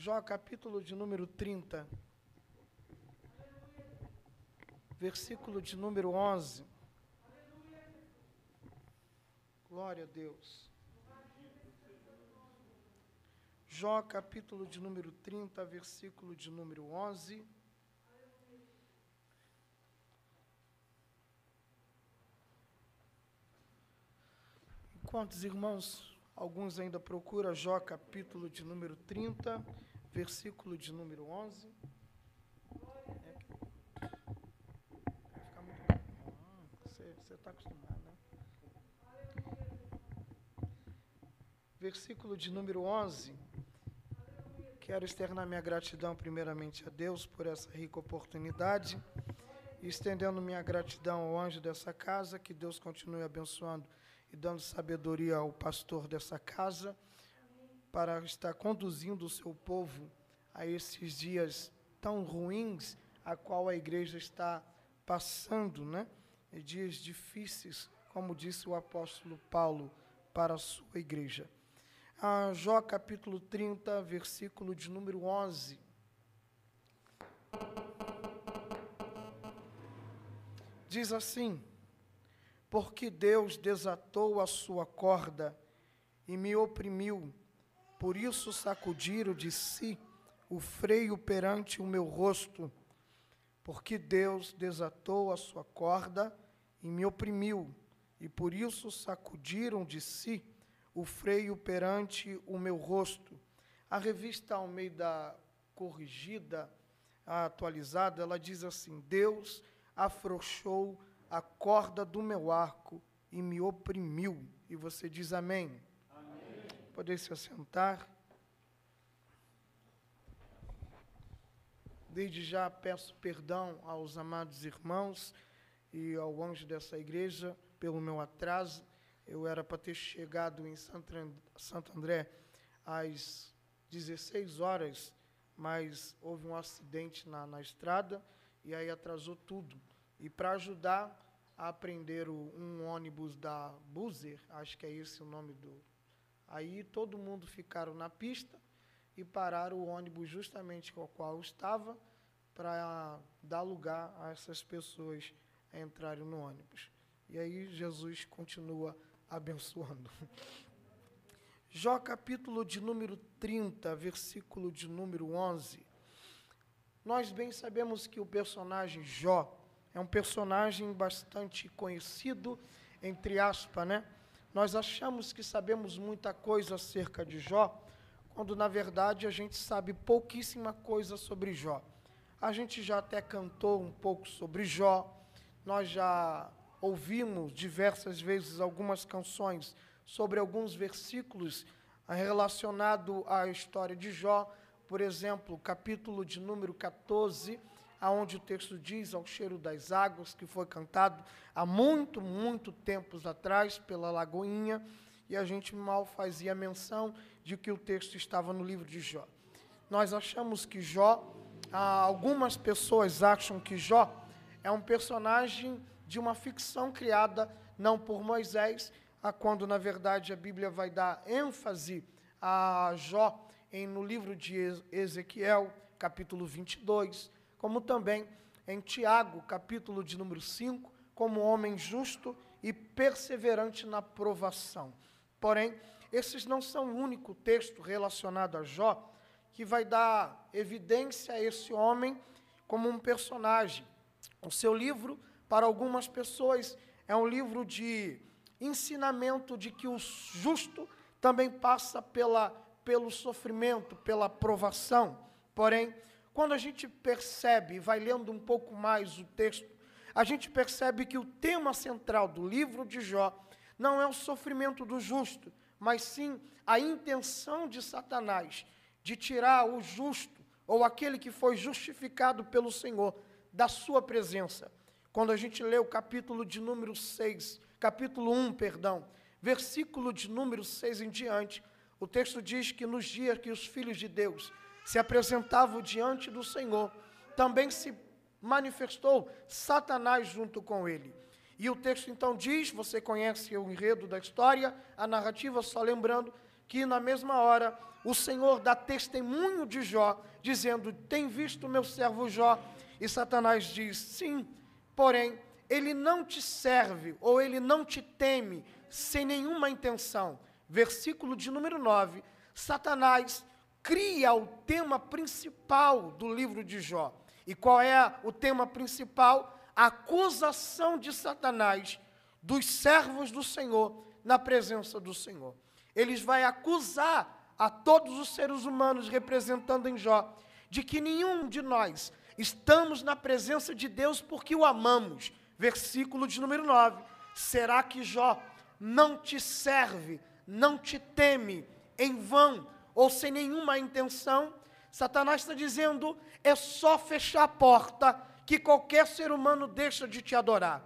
Jó, capítulo de número 30, versículo de número 11. Glória a Deus. Jó, capítulo de número 30, versículo de número 11. Quantos irmãos Alguns ainda procuram Jó, capítulo de número 30, versículo de número 11. É, ah, Você está acostumado, né? Versículo de número 11. Quero externar minha gratidão primeiramente a Deus por essa rica oportunidade estendendo minha gratidão ao anjo dessa casa, que Deus continue abençoando e dando sabedoria ao pastor dessa casa para estar conduzindo o seu povo a esses dias tão ruins a qual a igreja está passando, né? E dias difíceis, como disse o apóstolo Paulo para a sua igreja. A Jó capítulo 30, versículo de número 11. Diz assim: porque Deus desatou a sua corda e me oprimiu, por isso sacudiram de si o freio perante o meu rosto, porque Deus desatou a sua corda e me oprimiu, e por isso sacudiram de si o freio perante o meu rosto. A revista Almeida Corrigida, atualizada, ela diz assim: Deus afrouxou a corda do meu arco e me oprimiu. E você diz amém. Poder se assentar. Desde já peço perdão aos amados irmãos e ao anjo dessa igreja pelo meu atraso. Eu era para ter chegado em Santo André às 16 horas, mas houve um acidente na, na estrada e aí atrasou tudo. E para ajudar a aprender o, um ônibus da Buzer, acho que é esse o nome do. Aí todo mundo ficaram na pista e pararam o ônibus justamente com o qual eu estava para dar lugar a essas pessoas entrarem no ônibus. E aí Jesus continua abençoando. Jó capítulo de número 30, versículo de número 11. Nós bem sabemos que o personagem Jó é um personagem bastante conhecido, entre aspas, né? Nós achamos que sabemos muita coisa acerca de Jó, quando na verdade a gente sabe pouquíssima coisa sobre Jó. A gente já até cantou um pouco sobre Jó, nós já ouvimos diversas vezes algumas canções sobre alguns versículos relacionados à história de Jó, por exemplo, capítulo de número 14, aonde o texto diz ao cheiro das águas, que foi cantado há muito, muito tempos atrás pela Lagoinha, e a gente mal fazia menção de que o texto estava no livro de Jó. Nós achamos que Jó, algumas pessoas acham que Jó é um personagem de uma ficção criada não por Moisés, quando na verdade a Bíblia vai dar ênfase a Jó em, no livro de Ezequiel, capítulo 22, como também em Tiago, capítulo de número 5, como homem justo e perseverante na provação. Porém, esses não são o único texto relacionado a Jó que vai dar evidência a esse homem como um personagem. O seu livro, para algumas pessoas, é um livro de ensinamento de que o justo também passa pela, pelo sofrimento, pela provação. Porém, quando a gente percebe, vai lendo um pouco mais o texto, a gente percebe que o tema central do livro de Jó não é o sofrimento do justo, mas sim a intenção de Satanás de tirar o justo, ou aquele que foi justificado pelo Senhor, da sua presença. Quando a gente lê o capítulo de número 6, capítulo 1, perdão, versículo de número 6 em diante, o texto diz que nos dias que os filhos de Deus se apresentavam diante do Senhor, também se manifestou Satanás junto com ele. E o texto então diz, você conhece o enredo da história, a narrativa, só lembrando, que na mesma hora o Senhor dá testemunho de Jó, dizendo: Tem visto meu servo Jó? E Satanás diz: Sim, porém, ele não te serve ou ele não te teme sem nenhuma intenção. Versículo de número 9. Satanás cria o tema principal do livro de Jó. E qual é o tema principal? A acusação de Satanás dos servos do Senhor na presença do Senhor. Eles vai acusar a todos os seres humanos representando em Jó de que nenhum de nós estamos na presença de Deus porque o amamos. Versículo de número 9. Será que Jó não te serve, não te teme em vão ou sem nenhuma intenção? Satanás está dizendo: é só fechar a porta que qualquer ser humano deixa de te adorar.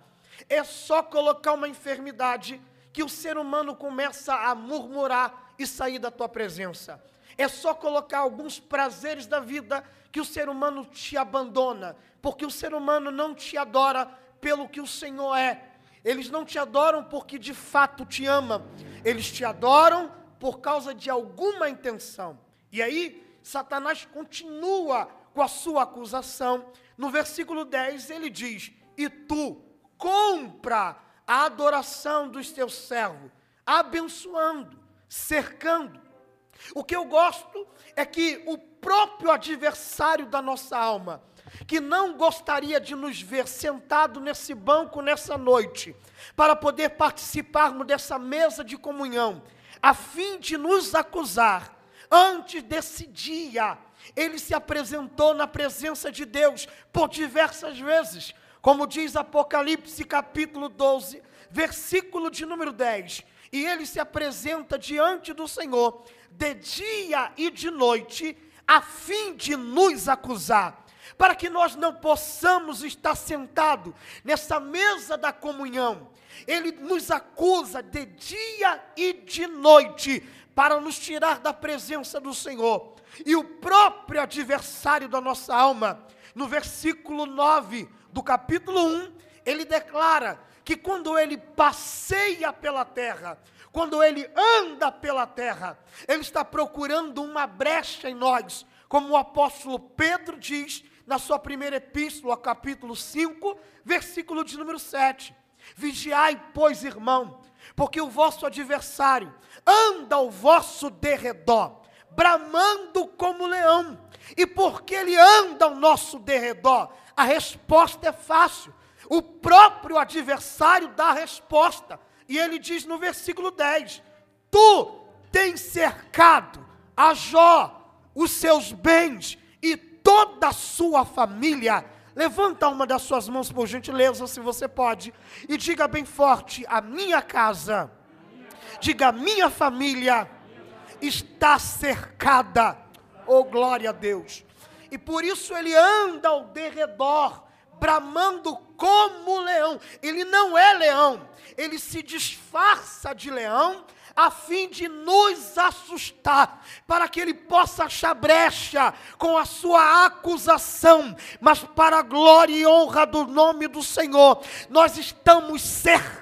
É só colocar uma enfermidade que o ser humano começa a murmurar e sair da tua presença. É só colocar alguns prazeres da vida que o ser humano te abandona, porque o ser humano não te adora pelo que o Senhor é. Eles não te adoram porque de fato te amam. Eles te adoram por causa de alguma intenção. E aí, Satanás continua com a sua acusação. No versículo 10, ele diz: E tu compra a adoração dos teus servos, abençoando, cercando. O que eu gosto é que o próprio adversário da nossa alma, que não gostaria de nos ver sentado nesse banco nessa noite, para poder participarmos dessa mesa de comunhão, a fim de nos acusar, antes desse dia, ele se apresentou na presença de Deus por diversas vezes, como diz Apocalipse capítulo 12, versículo de número 10. E ele se apresenta diante do Senhor de dia e de noite, a fim de nos acusar, para que nós não possamos estar sentados nessa mesa da comunhão. Ele nos acusa de dia e de noite, para nos tirar da presença do Senhor. E o próprio adversário da nossa alma, no versículo 9 do capítulo 1, ele declara que quando ele passeia pela terra, quando ele anda pela terra, ele está procurando uma brecha em nós, como o apóstolo Pedro diz na sua primeira epístola, capítulo 5, versículo de número 7. Vigiai, pois, irmão, porque o vosso adversário anda ao vosso derredor, bramando como leão. E porque ele anda ao nosso derredor? A resposta é fácil. O próprio adversário dá a resposta. E ele diz no versículo 10: Tu tens cercado a Jó, os seus bens e toda a sua família. Levanta uma das suas mãos, por gentileza, se você pode, e diga bem forte: A minha casa, diga, a minha família está cercada. Oh, glória a Deus. E por isso ele anda ao derredor, bramando como leão. Ele não é leão, ele se disfarça de leão a fim de nos assustar, para que ele possa achar brecha com a sua acusação, mas para a glória e honra do nome do Senhor, nós estamos cercados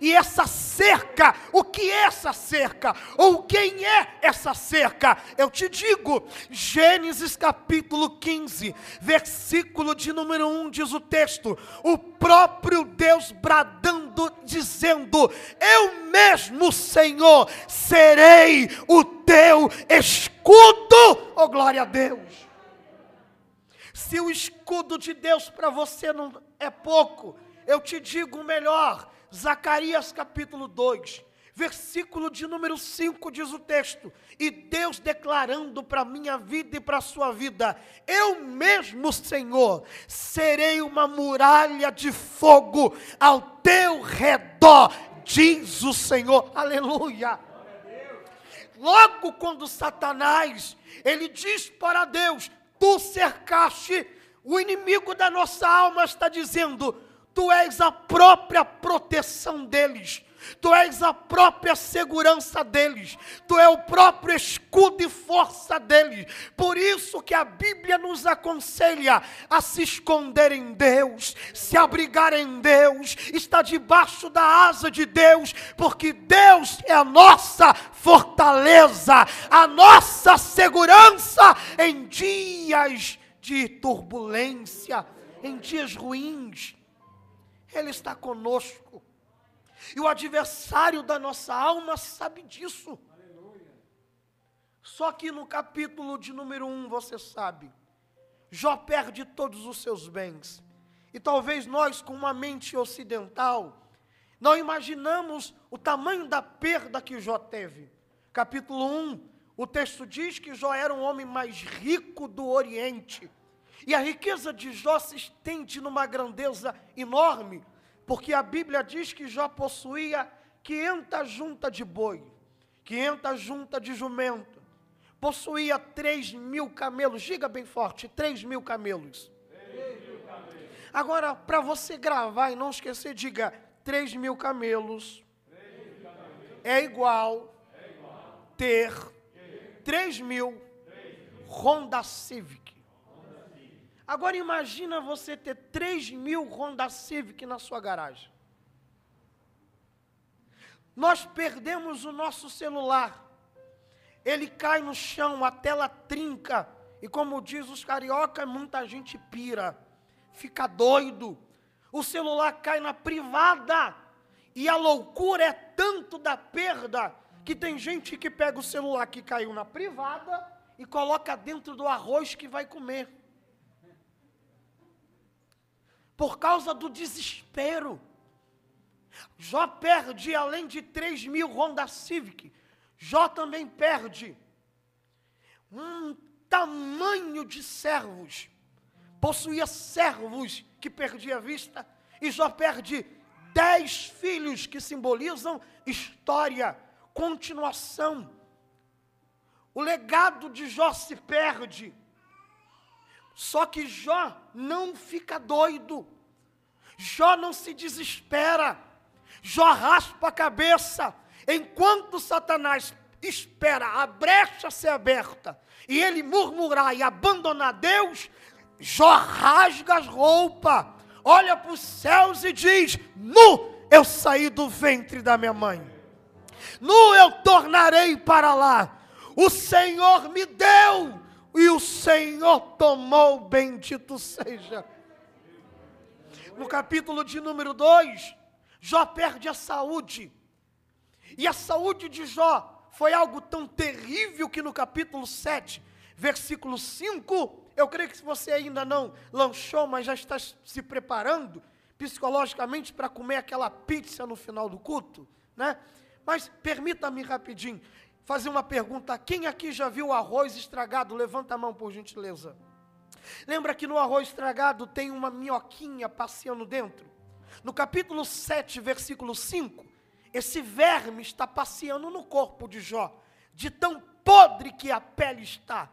E essa cerca, o que é essa cerca? Ou quem é essa cerca? Eu te digo, Gênesis capítulo 15, versículo de número 1 diz o texto: o próprio Deus bradando, dizendo: Eu mesmo, Senhor, serei o teu escudo. Oh, glória a Deus! Se o escudo de Deus para você não é pouco, eu te digo melhor, Zacarias capítulo 2, versículo de número 5 diz o texto: E Deus declarando para minha vida e para a sua vida: Eu mesmo, Senhor, serei uma muralha de fogo ao teu redor, diz o Senhor. Aleluia. Logo quando Satanás, ele diz para Deus: Tu cercaste, o inimigo da nossa alma está dizendo: tu és a própria proteção deles. Tu és a própria segurança deles. Tu é o próprio escudo e força deles. Por isso que a Bíblia nos aconselha a se esconder em Deus, se abrigar em Deus, estar debaixo da asa de Deus, porque Deus é a nossa fortaleza, a nossa segurança em dias de turbulência, em dias ruins. Ele está conosco. E o adversário da nossa alma sabe disso. Só que no capítulo de número 1, você sabe, Jó perde todos os seus bens. E talvez nós, com uma mente ocidental, não imaginamos o tamanho da perda que Jó teve. Capítulo 1, o texto diz que Jó era um homem mais rico do Oriente. E a riqueza de Jó se estende numa grandeza enorme porque a Bíblia diz que Jó possuía 500 juntas de boi, 500 juntas de jumento, possuía 3 mil camelos, diga bem forte, 3 mil camelos. Agora, para você gravar e não esquecer, diga 3 mil camelos, é igual, ter 3 mil Honda Civic. Agora imagina você ter 3 mil Honda Civic na sua garagem. Nós perdemos o nosso celular. Ele cai no chão, a tela trinca. E como diz os carioca, muita gente pira. Fica doido. O celular cai na privada. E a loucura é tanto da perda que tem gente que pega o celular que caiu na privada e coloca dentro do arroz que vai comer por causa do desespero. Jó perde, além de 3 mil Honda Civic, Jó também perde um tamanho de servos. Possuía servos que perdia a vista, e Jó perde dez filhos que simbolizam história, continuação. O legado de Jó se perde. Só que Jó não fica doido. Jó não se desespera. Jó raspa a cabeça. Enquanto Satanás espera a brecha ser aberta e ele murmurar e abandonar Deus, Jó rasga as roupas, olha para os céus e diz: Nu eu saí do ventre da minha mãe, nu eu tornarei para lá. O Senhor me deu e o Senhor tomou, bendito seja. No capítulo de número 2, Jó perde a saúde. E a saúde de Jó foi algo tão terrível que no capítulo 7, versículo 5, eu creio que se você ainda não lanchou, mas já está se preparando psicologicamente para comer aquela pizza no final do culto, né? Mas permita-me rapidinho fazer uma pergunta. Quem aqui já viu arroz estragado? Levanta a mão, por gentileza. Lembra que no arroz estragado tem uma minhoquinha passeando dentro? No capítulo 7, versículo 5, esse verme está passeando no corpo de Jó, de tão podre que a pele está.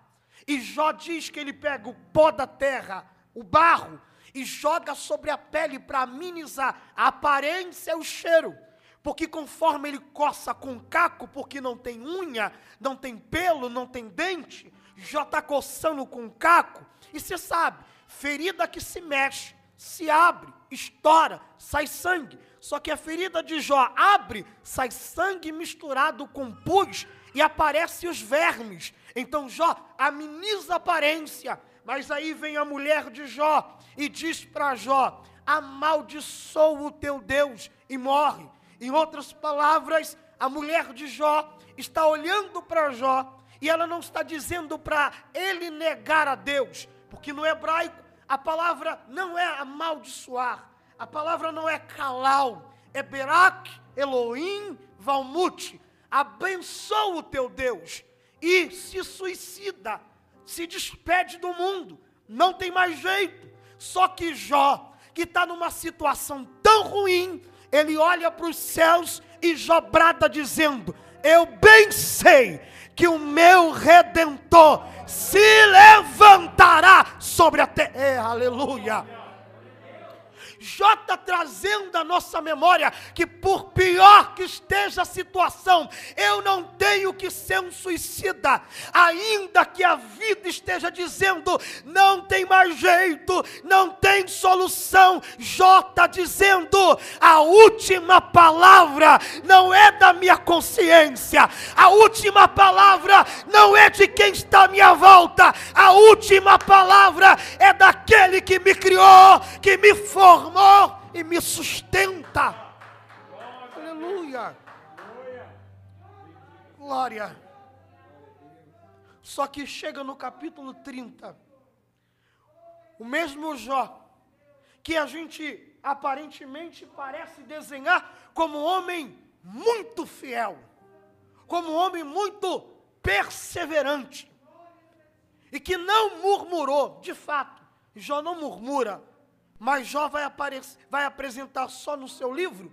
E Jó diz que ele pega o pó da terra, o barro, e joga sobre a pele para amenizar a aparência e o cheiro porque conforme ele coça com caco, porque não tem unha, não tem pelo, não tem dente, já está coçando com caco, e você sabe, ferida que se mexe, se abre, estoura, sai sangue. Só que a ferida de Jó abre, sai sangue misturado com pus e aparecem os vermes. Então Jó ameniza a aparência. Mas aí vem a mulher de Jó e diz para Jó: amaldiçoa o teu Deus e morre. Em outras palavras, a mulher de Jó está olhando para Jó e ela não está dizendo para ele negar a Deus, porque no hebraico a palavra não é amaldiçoar, a palavra não é calau, é berak, Elohim, valmute, abençoa o teu Deus e se suicida, se despede do mundo, não tem mais jeito. Só que Jó, que está numa situação tão ruim, ele olha para os céus e jobrada dizendo: Eu bem sei que o meu redentor se levantará sobre a terra. É, aleluia. Está trazendo a nossa memória que, por pior que esteja a situação, eu não tenho que ser um suicida, ainda que a vida esteja dizendo não tem mais jeito, não tem solução. Está dizendo: a última palavra não é da minha consciência, a última palavra não é de quem está à minha volta, a última palavra é daquele que me criou, que me formou e me sustenta. Aleluia. Glória. Só que chega no capítulo 30, o mesmo Jó, que a gente aparentemente parece desenhar como um homem muito fiel, como um homem muito perseverante, e que não murmurou, de fato, Jó não murmura, mas Jó vai, aparecer, vai apresentar só no seu livro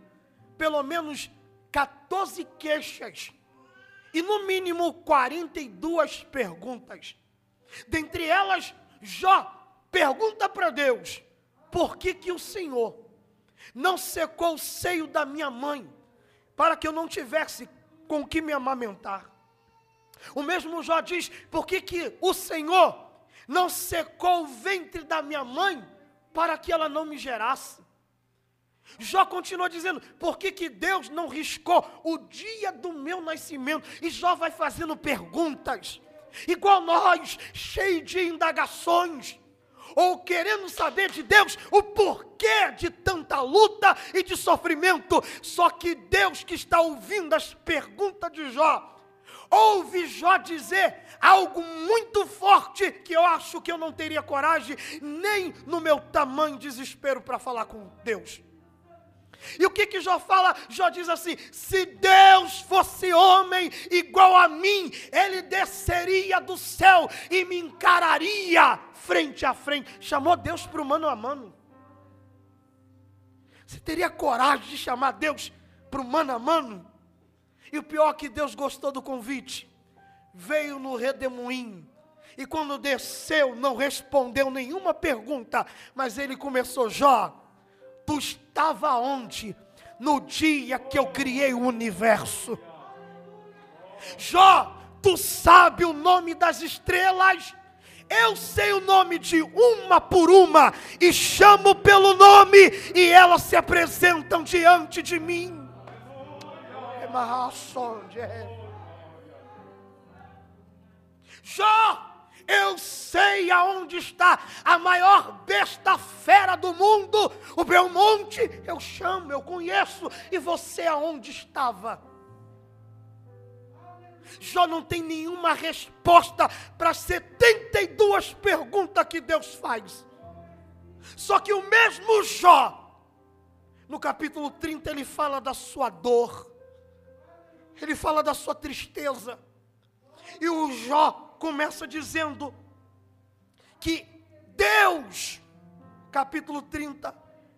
pelo menos 14 queixas e no mínimo 42 perguntas. Dentre elas, Jó pergunta para Deus: por que, que o Senhor não secou o seio da minha mãe para que eu não tivesse com que me amamentar? O mesmo Jó diz: por que, que o Senhor não secou o ventre da minha mãe para que ela não me gerasse? Jó continua dizendo: por que, que Deus não riscou o dia do meu nascimento? E Jó vai fazendo perguntas, igual nós, cheio de indagações, ou querendo saber de Deus o porquê de tanta luta e de sofrimento. Só que Deus que está ouvindo as perguntas de Jó, ouve Jó dizer algo muito forte que eu acho que eu não teria coragem, nem no meu tamanho desespero para falar com Deus. E o que que Jó fala? Jó diz assim: se Deus fosse homem igual a mim, ele desceria do céu e me encararia frente a frente. Chamou Deus para o mano a mano. Você teria coragem de chamar Deus para o mano a mano? E o pior é que Deus gostou do convite. Veio no redemoinho. E quando desceu, não respondeu nenhuma pergunta. Mas ele começou, Jó, tu estava onde? No dia que eu criei o universo. Jó, tu sabe o nome das estrelas? Eu sei o nome de uma por uma e chamo pelo nome e elas se apresentam diante de mim. Jó, eu sei aonde está a maior besta fera do mundo, o Belmonte. Eu chamo, eu conheço, e você aonde estava? Jó não tem nenhuma resposta para 72 perguntas que Deus faz. Só que o mesmo Jó, no capítulo 30, ele fala da sua dor, ele fala da sua tristeza. E o Jó começa dizendo que Deus, capítulo 30,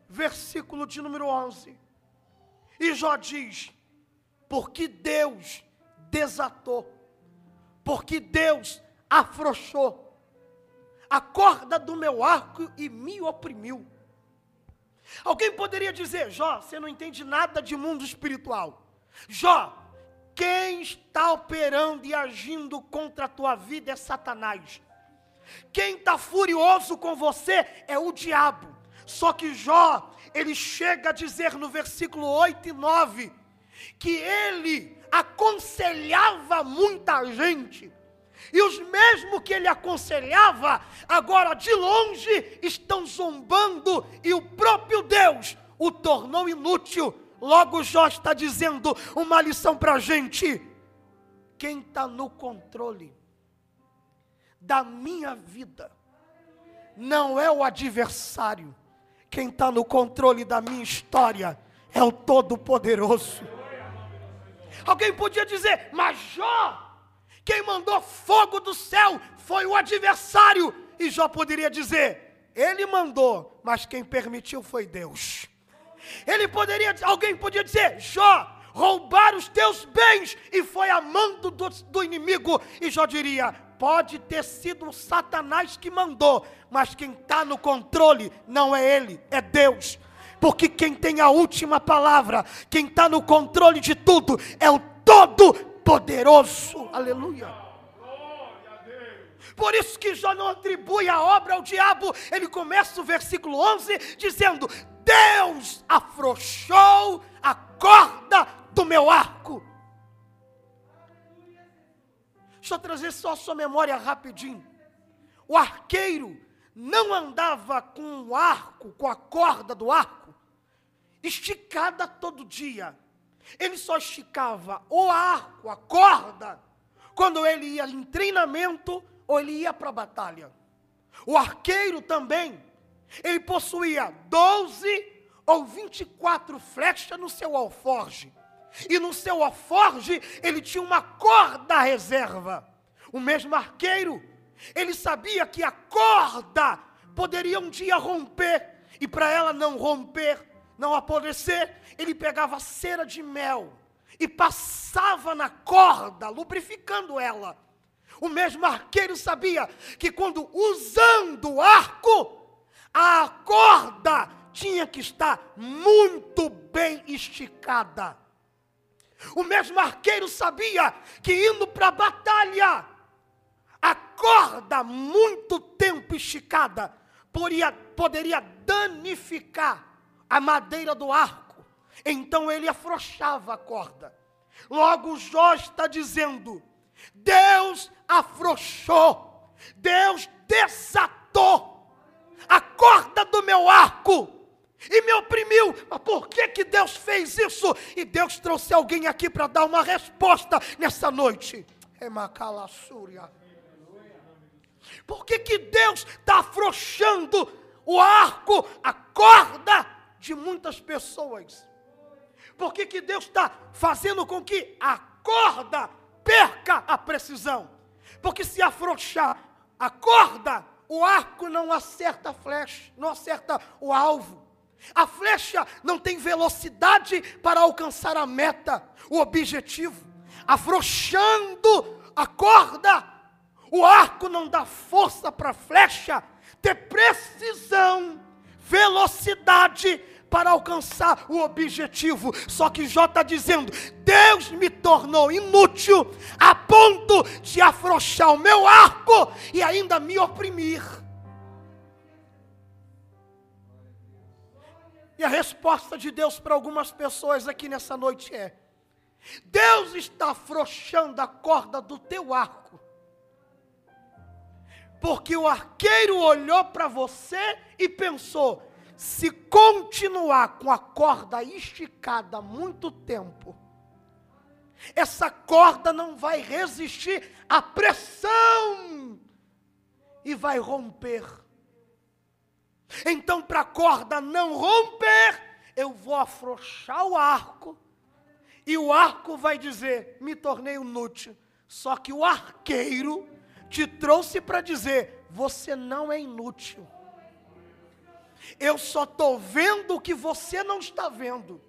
versículo de número 11. E Jó diz: porque Deus desatou, porque Deus afrouxou a corda do meu arco e me oprimiu. Alguém poderia dizer, Jó, você não entende nada de mundo espiritual. Jó, quem está operando e agindo contra a tua vida é Satanás. Quem está furioso com você é o diabo. Só que Jó, ele chega a dizer no versículo 8 e 9, que ele aconselhava muita gente, e os mesmos que ele aconselhava, agora de longe estão zombando, e o próprio Deus o tornou inútil Logo, Jó está dizendo uma lição para a gente: quem está no controle da minha vida não é o adversário, quem está no controle da minha história é o Todo-Poderoso. Alguém podia dizer, mas Jó, quem mandou fogo do céu foi o adversário, e Jó poderia dizer, ele mandou, mas quem permitiu foi Deus. Ele poderia, alguém podia dizer, Jó, roubar os teus bens e foi a mando do, do inimigo. E Jó diria, pode ter sido o Satanás que mandou, mas quem está no controle não é ele, é Deus. porque quem tem a última palavra, quem está no controle de tudo, é o Todo-Poderoso. Aleluia. Por isso que Jó não atribui a obra ao diabo. Ele começa o versículo 11 dizendo: Deus afrouxou a corda do meu arco. Eu trazer só a sua memória rapidinho. O arqueiro não andava com o arco, com a corda do arco, esticada todo dia. Ele só esticava o arco, a corda, quando ele ia em treinamento ou ele ia para a batalha. O arqueiro também, ele possuía 12 ou 24 flechas no seu alforge. E no seu alforge ele tinha uma corda reserva. O mesmo arqueiro, ele sabia que a corda poderia um dia romper. E para ela não romper, não apodrecer, ele pegava cera de mel e passava na corda, lubrificando ela. O mesmo arqueiro sabia que quando usando o arco, a corda tinha que estar muito bem esticada. O mesmo arqueiro sabia que indo para a batalha, a corda muito tempo esticada poderia, poderia danificar a madeira do arco. Então ele afrouxava a corda. Logo Jó está dizendo: Deus afrouxou, Deus desatou a corda do meu arco e me oprimiu. Mas por que, que Deus fez isso? E Deus trouxe alguém aqui para dar uma resposta nessa noite. Emacalassúria. Por que, que Deus está afrouxando o arco, a corda de muitas pessoas? Por que, que Deus está fazendo com que a corda perca a precisão. Porque se afrouxar a corda, o arco não acerta a flecha, não acerta o alvo. A flecha não tem velocidade para alcançar a meta, o objetivo. Afrouxando a corda, o arco não dá força para a flecha ter precisão, velocidade para alcançar o objetivo. Só que Jó está dizendo: Deus me tornou inútil a ponto de afrouxar o meu arco e ainda me oprimir. E a resposta de Deus para algumas pessoas aqui nessa noite é: Deus está afrouxando a corda do teu arco. Porque o arqueiro olhou para você e pensou: se continuar com a corda esticada muito tempo, essa corda não vai resistir à pressão e vai romper. Então, para a corda não romper, eu vou afrouxar o arco, e o arco vai dizer: me tornei inútil. Só que o arqueiro te trouxe para dizer: você não é inútil. Eu só estou vendo o que você não está vendo.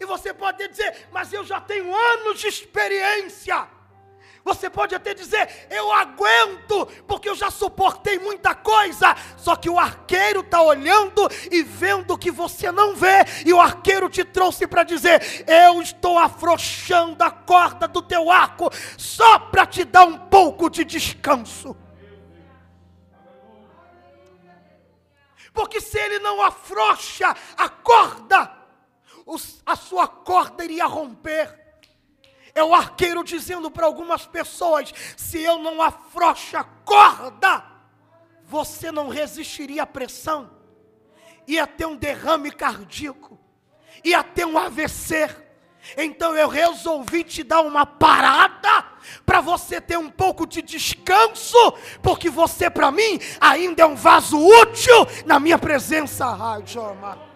E você pode dizer, mas eu já tenho anos de experiência. Você pode até dizer, eu aguento, porque eu já suportei muita coisa. Só que o arqueiro está olhando e vendo o que você não vê. E o arqueiro te trouxe para dizer: Eu estou afrouxando a corda do teu arco, só para te dar um pouco de descanso. Porque se ele não afrouxa a corda, a sua corda iria romper. É o arqueiro dizendo para algumas pessoas: se eu não afrouxo a corda, você não resistiria à pressão, ia ter um derrame cardíaco, ia ter um AVC então eu resolvi te dar uma parada para você ter um pouco de descanso, porque você para mim ainda é um vaso útil na minha presença. Ai, Joma.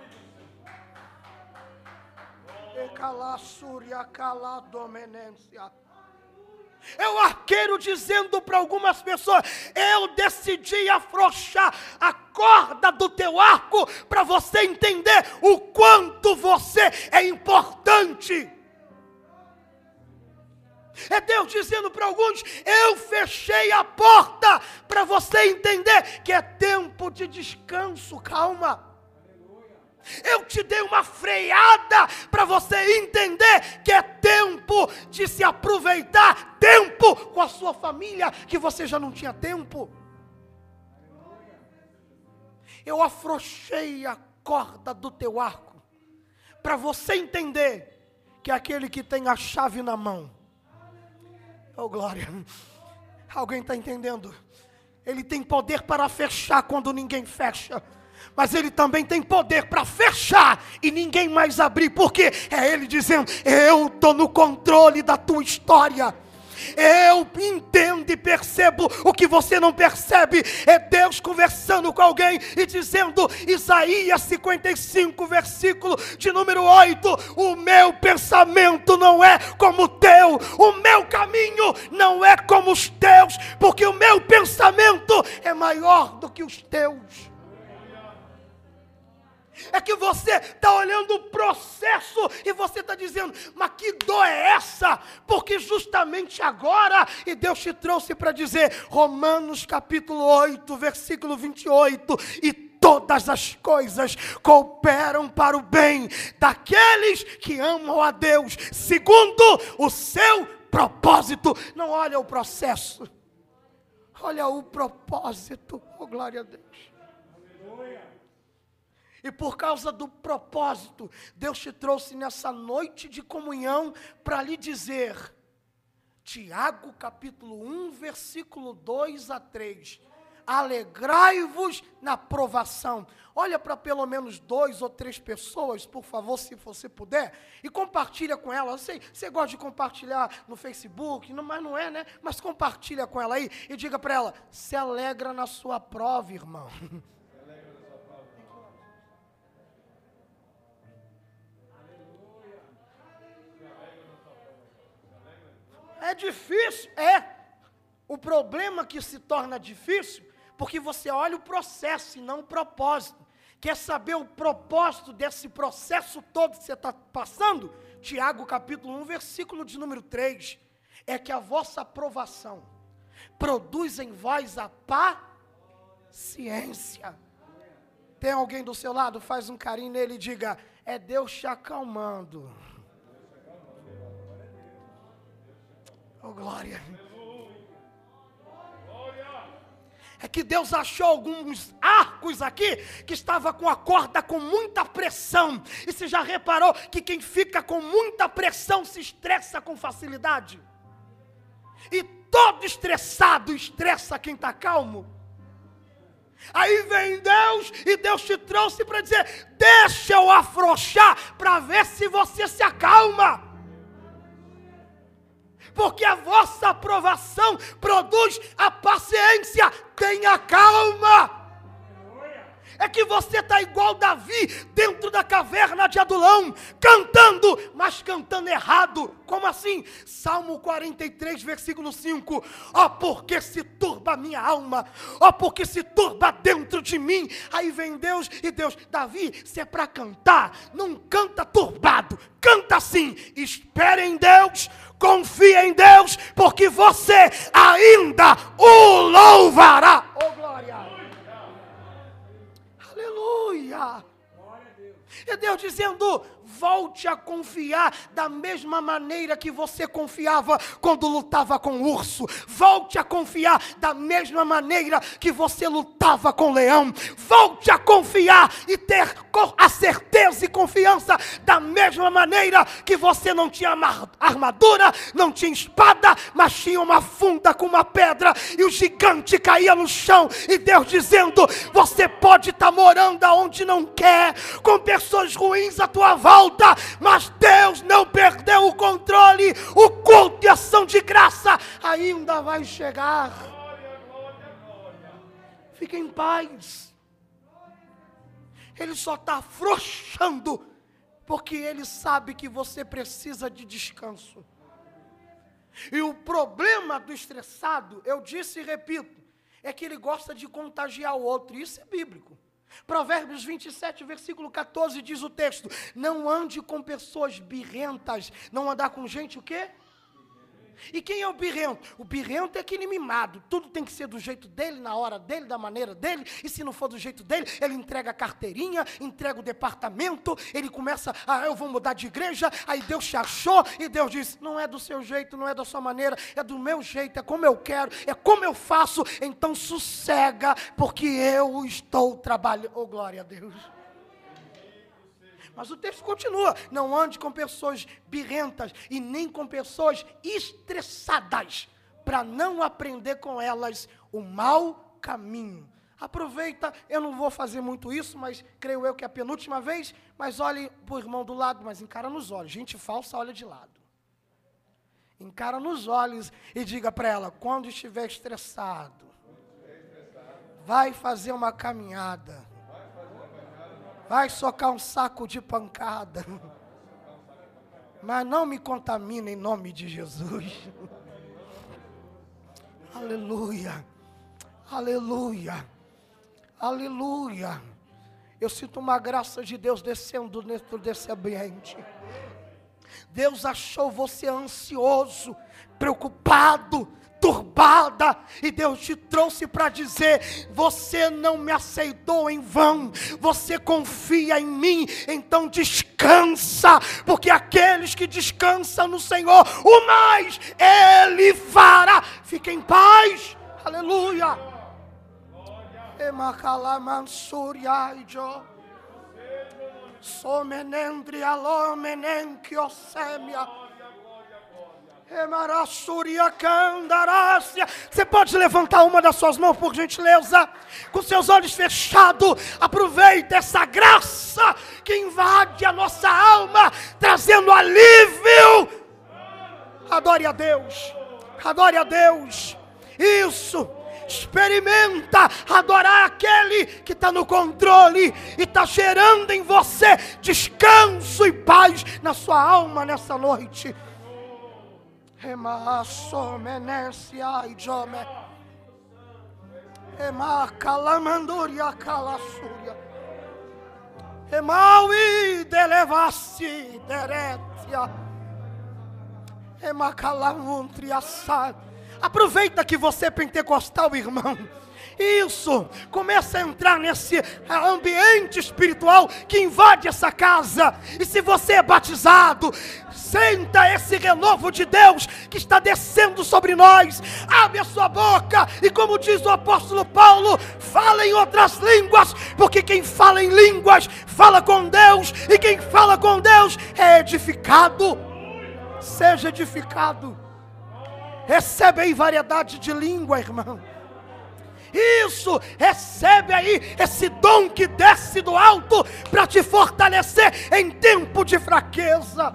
É o arqueiro dizendo para algumas pessoas: Eu decidi afrouxar a corda do teu arco para você entender o quanto você é importante. É Deus dizendo para alguns: eu fechei a porta para você entender que é tempo de descanso, calma. Eu te dei uma freada para você entender que é tempo de se aproveitar, tempo com a sua família, que você já não tinha tempo. Eu afrouxei a corda do teu arco, para você entender que é aquele que tem a chave na mão. Oh glória! Alguém está entendendo? Ele tem poder para fechar quando ninguém fecha mas ele também tem poder para fechar e ninguém mais abrir, porque é ele dizendo: Eu estou no controle da tua história. Eu entendo e percebo o que você não percebe. É Deus conversando com alguém e dizendo, Isaías 55, versículo de número 8: O meu pensamento não é como o teu, o meu caminho não é como os teus, porque o meu pensamento é maior do que os teus é que você está olhando o processo e você está dizendo, mas que dor é essa? Porque justamente agora, e Deus te trouxe para dizer, Romanos capítulo 8, versículo 28, e todas as coisas cooperam para o bem daqueles que amam a Deus, segundo o seu propósito. Não olha o processo, olha o propósito. Oh, glória a Deus. E por causa do propósito, Deus te trouxe nessa noite de comunhão para lhe dizer, Tiago capítulo 1, versículo 2 a 3. Alegrai-vos na provação. Olha para pelo menos dois ou três pessoas, por favor, se você puder, e compartilha com ela. Eu sei, você gosta de compartilhar no Facebook, mas não é, né? Mas compartilha com ela aí e diga para ela: se alegra na sua prova, irmão. É difícil, é. O problema que se torna difícil, porque você olha o processo e não o propósito. Quer saber o propósito desse processo todo que você está passando? Tiago capítulo 1, versículo de número 3. É que a vossa aprovação produz em vós a paciência. Tem alguém do seu lado? Faz um carinho nele e diga: é Deus te acalmando. Oh, glória. É que Deus achou alguns arcos aqui que estava com a corda com muita pressão. E você já reparou que quem fica com muita pressão se estressa com facilidade? E todo estressado estressa quem está calmo. Aí vem Deus e Deus te trouxe para dizer: deixa eu afrouxar para ver se você se acalma porque a vossa aprovação produz a paciência. Tenha calma é que você está igual Davi dentro da caverna de Adulão, cantando, mas cantando errado. Como assim? Salmo 43, versículo 5. Ó, oh, porque se turba a minha alma, ó, oh, porque se turba dentro de mim. Aí vem Deus e Deus, Davi, se é para cantar, não canta turbado, canta assim. Espere em Deus, confie em Deus, porque você ainda o louvará. Oh, glória! Aleluia! É Deus dizendo: volte a confiar da mesma maneira que você confiava quando lutava com o urso. Volte a confiar da mesma maneira que você lutava com o leão. Volte a confiar e ter a certeza e confiança da mesma maneira que você não tinha armadura, não tinha espada, mas tinha uma funda com uma pedra e o gigante caía no chão. E Deus dizendo: Você pode estar tá morando aonde não quer, com pessoas ruins à tua volta volta, mas Deus não perdeu o controle. O culto de ação de graça ainda vai chegar. Fique em paz. Ele só está afrouxando, porque ele sabe que você precisa de descanso. E o problema do estressado, eu disse e repito, é que ele gosta de contagiar o outro. Isso é bíblico. Provérbios 27, versículo 14 diz o texto: Não ande com pessoas birrentas, não andar com gente o quê? E quem é o birrento? O birrento é aquele mimado. Tudo tem que ser do jeito dele, na hora dele, da maneira dele. E se não for do jeito dele, ele entrega a carteirinha, entrega o departamento, ele começa, ah, eu vou mudar de igreja. Aí Deus te achou e Deus diz: não é do seu jeito, não é da sua maneira, é do meu jeito, é como eu quero, é como eu faço. Então sossega, porque eu estou trabalhando. Oh, glória a Deus. Mas o texto continua: não ande com pessoas birrentas e nem com pessoas estressadas, para não aprender com elas o mau caminho. Aproveita, eu não vou fazer muito isso, mas creio eu que é a penúltima vez. Mas olhe para o irmão do lado, mas encara nos olhos. Gente falsa olha de lado. Encara nos olhos e diga para ela: quando estiver estressado, vai fazer uma caminhada vai socar um saco de pancada. Mas não me contamina em nome de Jesus. Aleluia. Aleluia. Aleluia. Eu sinto uma graça de Deus descendo dentro desse ambiente. Deus achou você ansioso, preocupado, turbada, e Deus te trouxe para dizer: você não me aceitou em vão, você confia em mim, então descansa, porque aqueles que descansam no Senhor, o mais Ele fará. Fique em paz, aleluia. Somenendri alomenenquiosemia. Você pode levantar uma das suas mãos, por gentileza, com seus olhos fechados. Aproveita essa graça que invade a nossa alma, trazendo alívio. Adore a Deus, adore a Deus. Isso. Experimenta adorar aquele que está no controle e está gerando em você descanso e paz na sua alma nessa noite. Ema somenesia ijome. Ema kalamanduria kalasuria. Emaui delevasi deretia. Ema kalamuntria sad. Aproveita que você é pentecostal, irmão. Isso, começa a entrar nesse ambiente espiritual que invade essa casa. E se você é batizado, senta esse renovo de Deus que está descendo sobre nós. Abre a sua boca e, como diz o apóstolo Paulo, fala em outras línguas, porque quem fala em línguas fala com Deus, e quem fala com Deus é edificado. Seja edificado. Recebe aí variedade de língua, irmão. Isso, recebe aí esse dom que desce do alto para te fortalecer em tempo de fraqueza.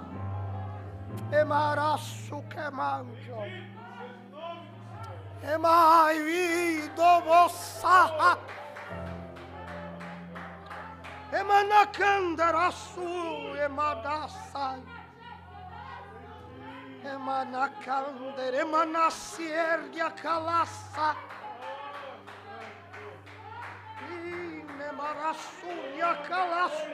Emaraço quemanjo. Emai do moçarra. Emanacandaraçu emadaçai. Emanacander, emanaciergia calaça. Inemaraçuia calaço.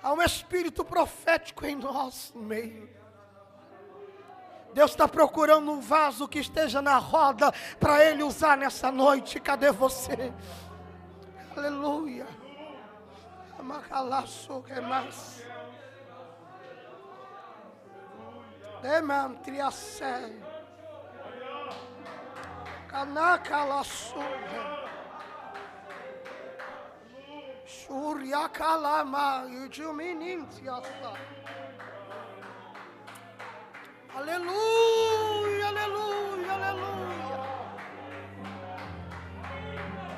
Há um espírito profético em nosso meio. Deus está procurando um vaso que esteja na roda para Ele usar nessa noite. Cadê você? Aleluia. Amacalaço que mais. Demantriacé. Canacalaço. Surya kalama yujuminintiasa. Aleluia, aleluia, aleluia.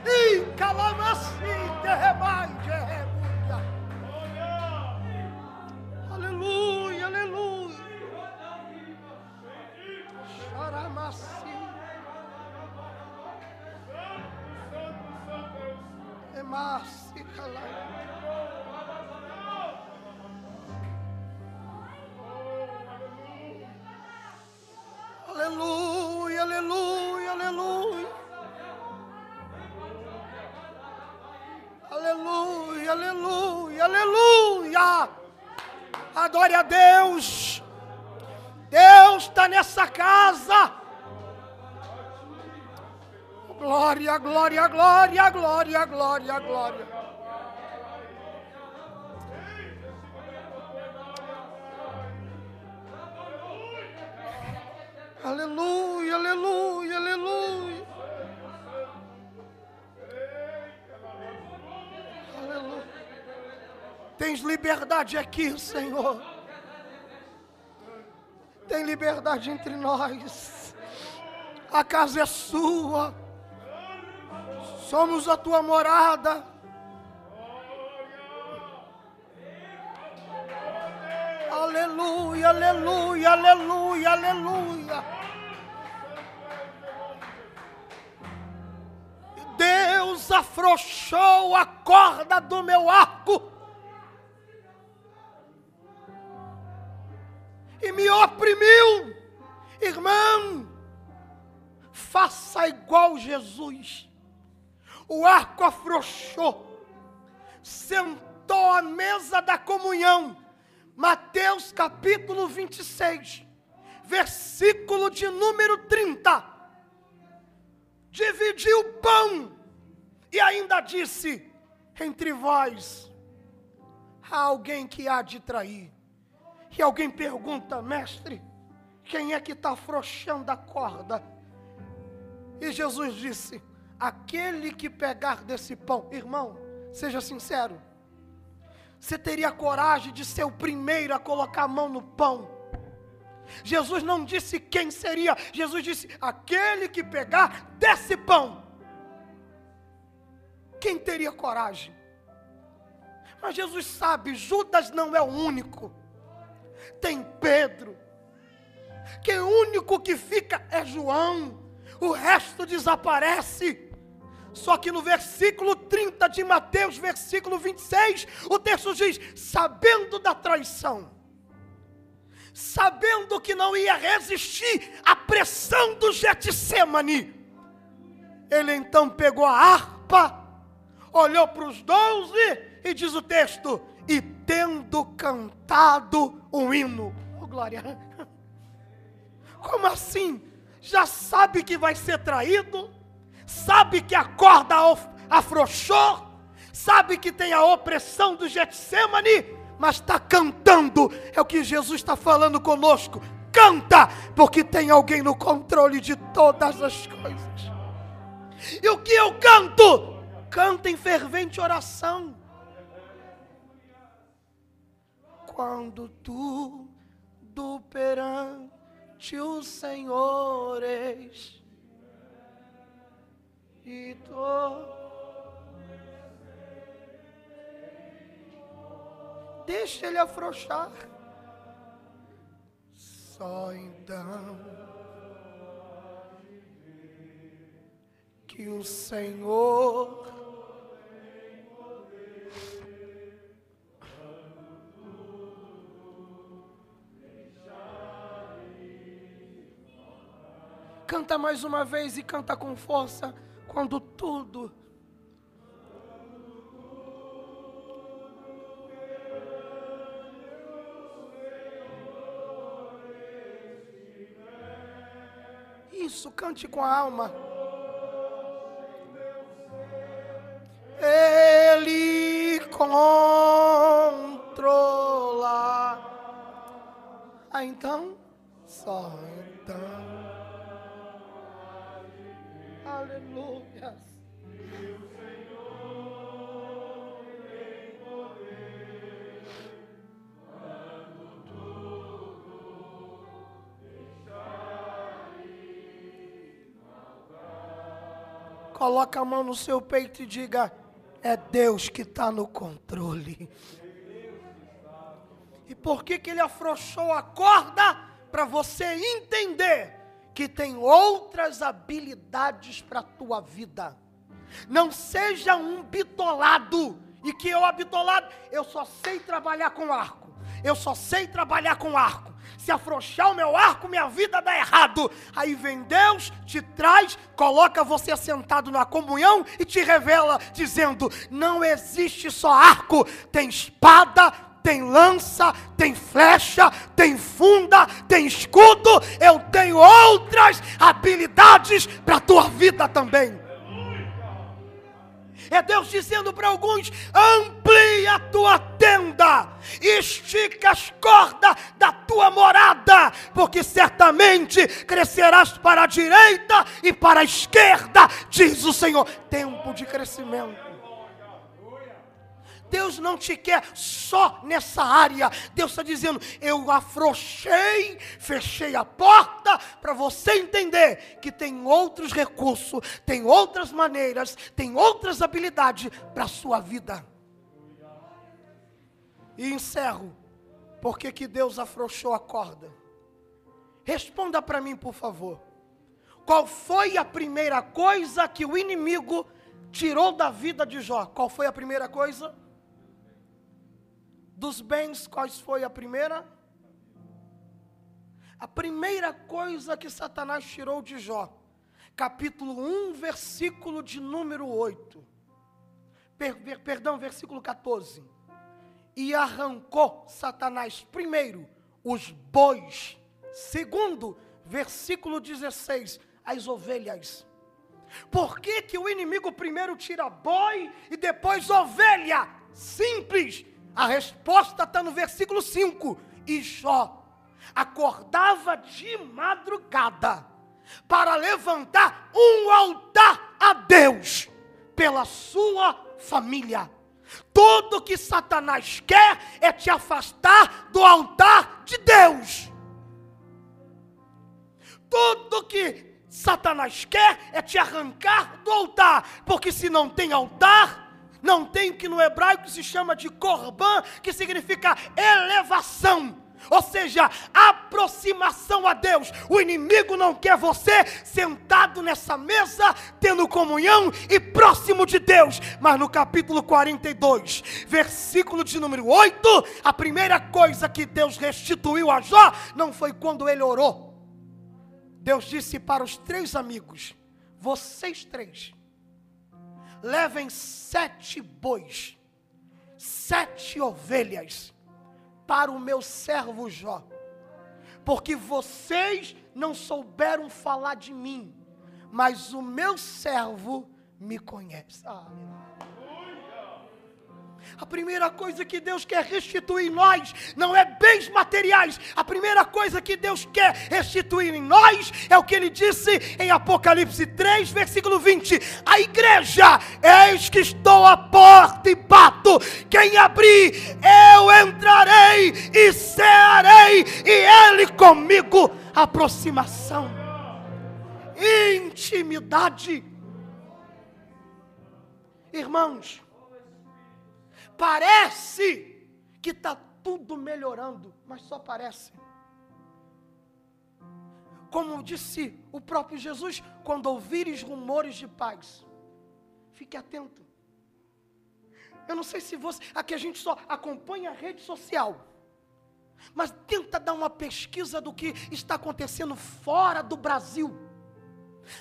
E calamasi derrebai derrebuia. Aleluia, aleluia. Charamasi. Aleluia, aleluia, aleluia. Aleluia, Aleluia, aleluia. Adore a Deus. Deus está nessa casa. Glória, glória, glória, glória, glória, glória. Aleluia, aleluia, aleluia. Aleluia. Tens liberdade aqui, Senhor. Tem liberdade entre nós. A casa é sua. Somos a tua morada. Aleluia, aleluia, aleluia, aleluia. Deus afrouxou a corda do meu arco e me oprimiu. Irmão, faça igual Jesus. O arco afrouxou, sentou à mesa da comunhão Mateus capítulo 26, versículo de número 30. Dividiu o pão e ainda disse: Entre vós há alguém que há de trair. E alguém pergunta, mestre, quem é que está afrouxando a corda? E Jesus disse: Aquele que pegar desse pão, irmão, seja sincero você teria coragem de ser o primeiro a colocar a mão no pão? Jesus não disse quem seria, Jesus disse: aquele que pegar desse pão. Quem teria coragem? Mas Jesus sabe, Judas não é o único. Tem Pedro, que o único que fica é João, o resto desaparece. Só que no versículo 30 de Mateus, versículo 26, o texto diz: sabendo da traição, sabendo que não ia resistir à pressão do Getsemane, ele então pegou a harpa, olhou para os doze e diz o texto: e tendo cantado um hino, oh glória, como assim? Já sabe que vai ser traído? Sabe que a corda afrouxou, sabe que tem a opressão do Getsemane, mas está cantando, é o que Jesus está falando conosco. Canta, porque tem alguém no controle de todas as coisas. E o que eu canto? Canta em fervente oração. Quando tudo perante o Senhor és Deixa ele afrouxar. Só então que o Senhor Canta mais uma vez e canta com força quando tudo Isso, cante com a alma. Ele controla. Ah, então, só então. Aleluia. Coloca a mão no seu peito e diga: É Deus que está no controle. E por que, que ele afrouxou a corda? Para você entender que tem outras habilidades para a tua vida. Não seja um bitolado. E que eu, bitolado, eu só sei trabalhar com arco. Eu só sei trabalhar com arco. Se afrouxar o meu arco, minha vida dá errado. Aí vem Deus, te traz, coloca você sentado na comunhão e te revela, dizendo: não existe só arco, tem espada, tem lança, tem flecha, tem funda, tem escudo. Eu tenho outras habilidades para a tua vida também. É Deus dizendo para alguns: amplie a tua tenda, estica as cordas da tua morada, porque certamente crescerás para a direita e para a esquerda, diz o Senhor. Tempo de crescimento. Deus não te quer só nessa área. Deus está dizendo: eu afrouxei, fechei a porta para você entender que tem outros recursos, tem outras maneiras, tem outras habilidades para a sua vida. E encerro. Por que, que Deus afrouxou a corda? Responda para mim, por favor. Qual foi a primeira coisa que o inimigo tirou da vida de Jó? Qual foi a primeira coisa? Dos bens, quais foi a primeira? A primeira coisa que Satanás tirou de Jó, capítulo 1, versículo de número 8. Per, per, perdão, versículo 14. E arrancou Satanás, primeiro, os bois. Segundo, versículo 16, as ovelhas. Por que, que o inimigo primeiro tira boi e depois ovelha? Simples a resposta está no versículo 5. E Jó acordava de madrugada para levantar um altar a Deus pela sua família. Tudo que Satanás quer é te afastar do altar de Deus. Tudo que Satanás quer é te arrancar do altar, porque se não tem altar, não tem o que no hebraico se chama de korban, que significa elevação. Ou seja, aproximação a Deus. O inimigo não quer você sentado nessa mesa, tendo comunhão e próximo de Deus. Mas no capítulo 42, versículo de número 8, a primeira coisa que Deus restituiu a Jó não foi quando ele orou. Deus disse para os três amigos: Vocês três levem sete bois, sete ovelhas para o meu servo Jó, porque vocês não souberam falar de mim, mas o meu servo me conhece. Ah, a primeira coisa que Deus quer restituir em nós não é bens materiais. A primeira coisa que Deus quer restituir em nós é o que ele disse em Apocalipse 3, versículo 20: A igreja, eis que estou à porta e bato. Quem abrir, eu entrarei e cearei, e ele comigo. Aproximação, intimidade. Irmãos, Parece que está tudo melhorando, mas só parece. Como disse o próprio Jesus, quando ouvires rumores de paz, fique atento. Eu não sei se você, aqui a gente só acompanha a rede social, mas tenta dar uma pesquisa do que está acontecendo fora do Brasil.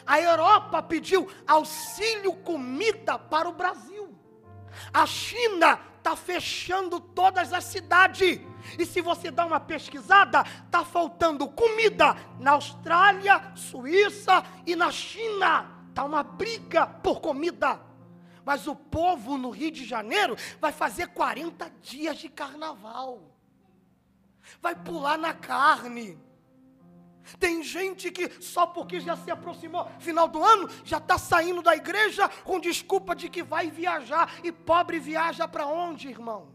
A Europa pediu auxílio comida para o Brasil. A China está fechando todas as cidades. E se você dá uma pesquisada, está faltando comida na Austrália, Suíça e na China. Está uma briga por comida. Mas o povo no Rio de Janeiro vai fazer 40 dias de carnaval. Vai pular na carne tem gente que só porque já se aproximou final do ano, já está saindo da igreja com desculpa de que vai viajar. E pobre viaja para onde, irmão?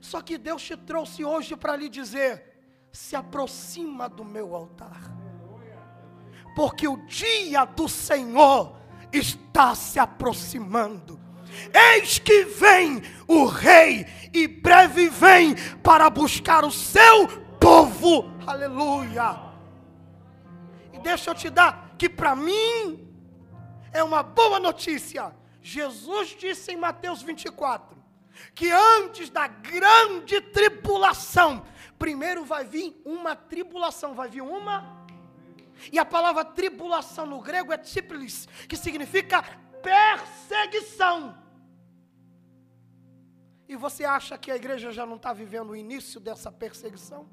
Só que Deus te trouxe hoje para lhe dizer: se aproxima do meu altar, porque o dia do Senhor está se aproximando. Eis que vem o rei, e breve vem para buscar o seu povo. Aleluia. E deixa eu te dar que para mim é uma boa notícia. Jesus disse em Mateus 24: que antes da grande tribulação, primeiro vai vir uma tribulação, vai vir uma. E a palavra tribulação no grego é tiplis, que significa perseguição. E você acha que a igreja já não está vivendo o início dessa perseguição?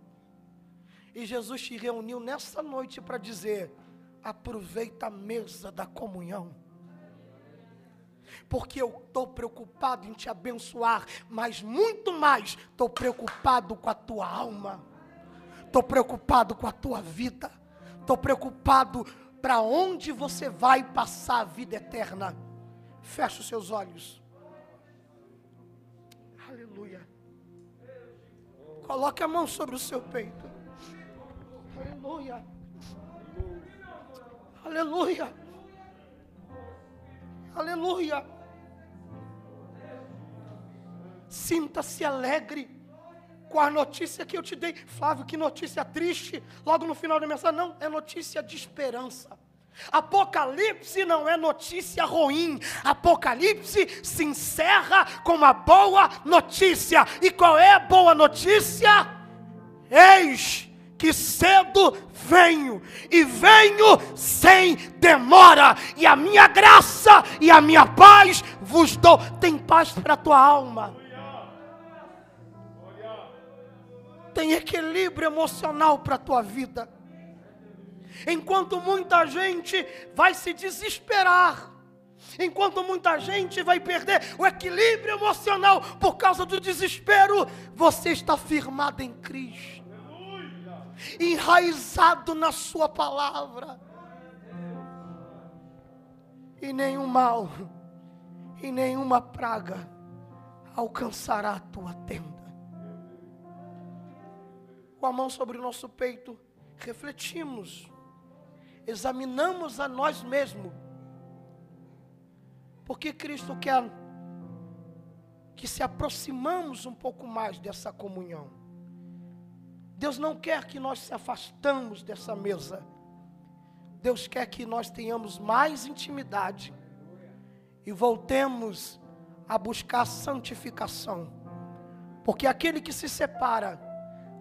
E Jesus te reuniu nessa noite para dizer: aproveita a mesa da comunhão. Porque eu estou preocupado em te abençoar, mas muito mais estou preocupado com a tua alma, estou preocupado com a tua vida, estou preocupado para onde você vai passar a vida eterna. Feche os seus olhos. Aleluia. Coloque a mão sobre o seu peito. Aleluia. Aleluia. Aleluia. Sinta-se alegre com a notícia que eu te dei. Flávio, que notícia triste. Logo no final da mensagem, não, é notícia de esperança. Apocalipse não é notícia ruim. Apocalipse se encerra com uma boa notícia. E qual é a boa notícia? Eis que cedo venho, e venho sem demora, e a minha graça e a minha paz vos dou. Tem paz para a tua alma. Tem equilíbrio emocional para a tua vida. Enquanto muita gente vai se desesperar, enquanto muita gente vai perder o equilíbrio emocional por causa do desespero, você está firmado em Cristo enraizado na Sua palavra. E nenhum mal, e nenhuma praga alcançará a tua tenda. Com a mão sobre o nosso peito, refletimos, examinamos a nós mesmos. Porque Cristo quer que se aproximamos um pouco mais dessa comunhão. Deus não quer que nós se afastamos dessa mesa. Deus quer que nós tenhamos mais intimidade e voltemos a buscar santificação. Porque aquele que se separa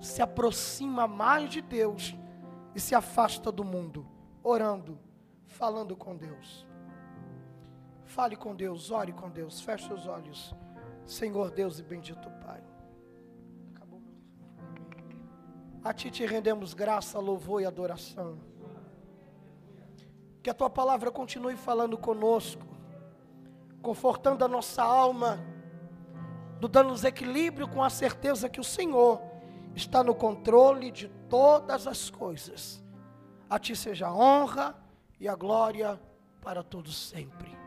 se aproxima mais de Deus e se afasta do mundo, orando, falando com Deus. Fale com Deus, ore com Deus, feche os olhos. Senhor Deus e bendito Pai. A ti te rendemos graça, louvor e adoração. Que a tua palavra continue falando conosco, confortando a nossa alma, dando-nos equilíbrio com a certeza que o Senhor está no controle de todas as coisas. A ti seja a honra e a glória para todos sempre.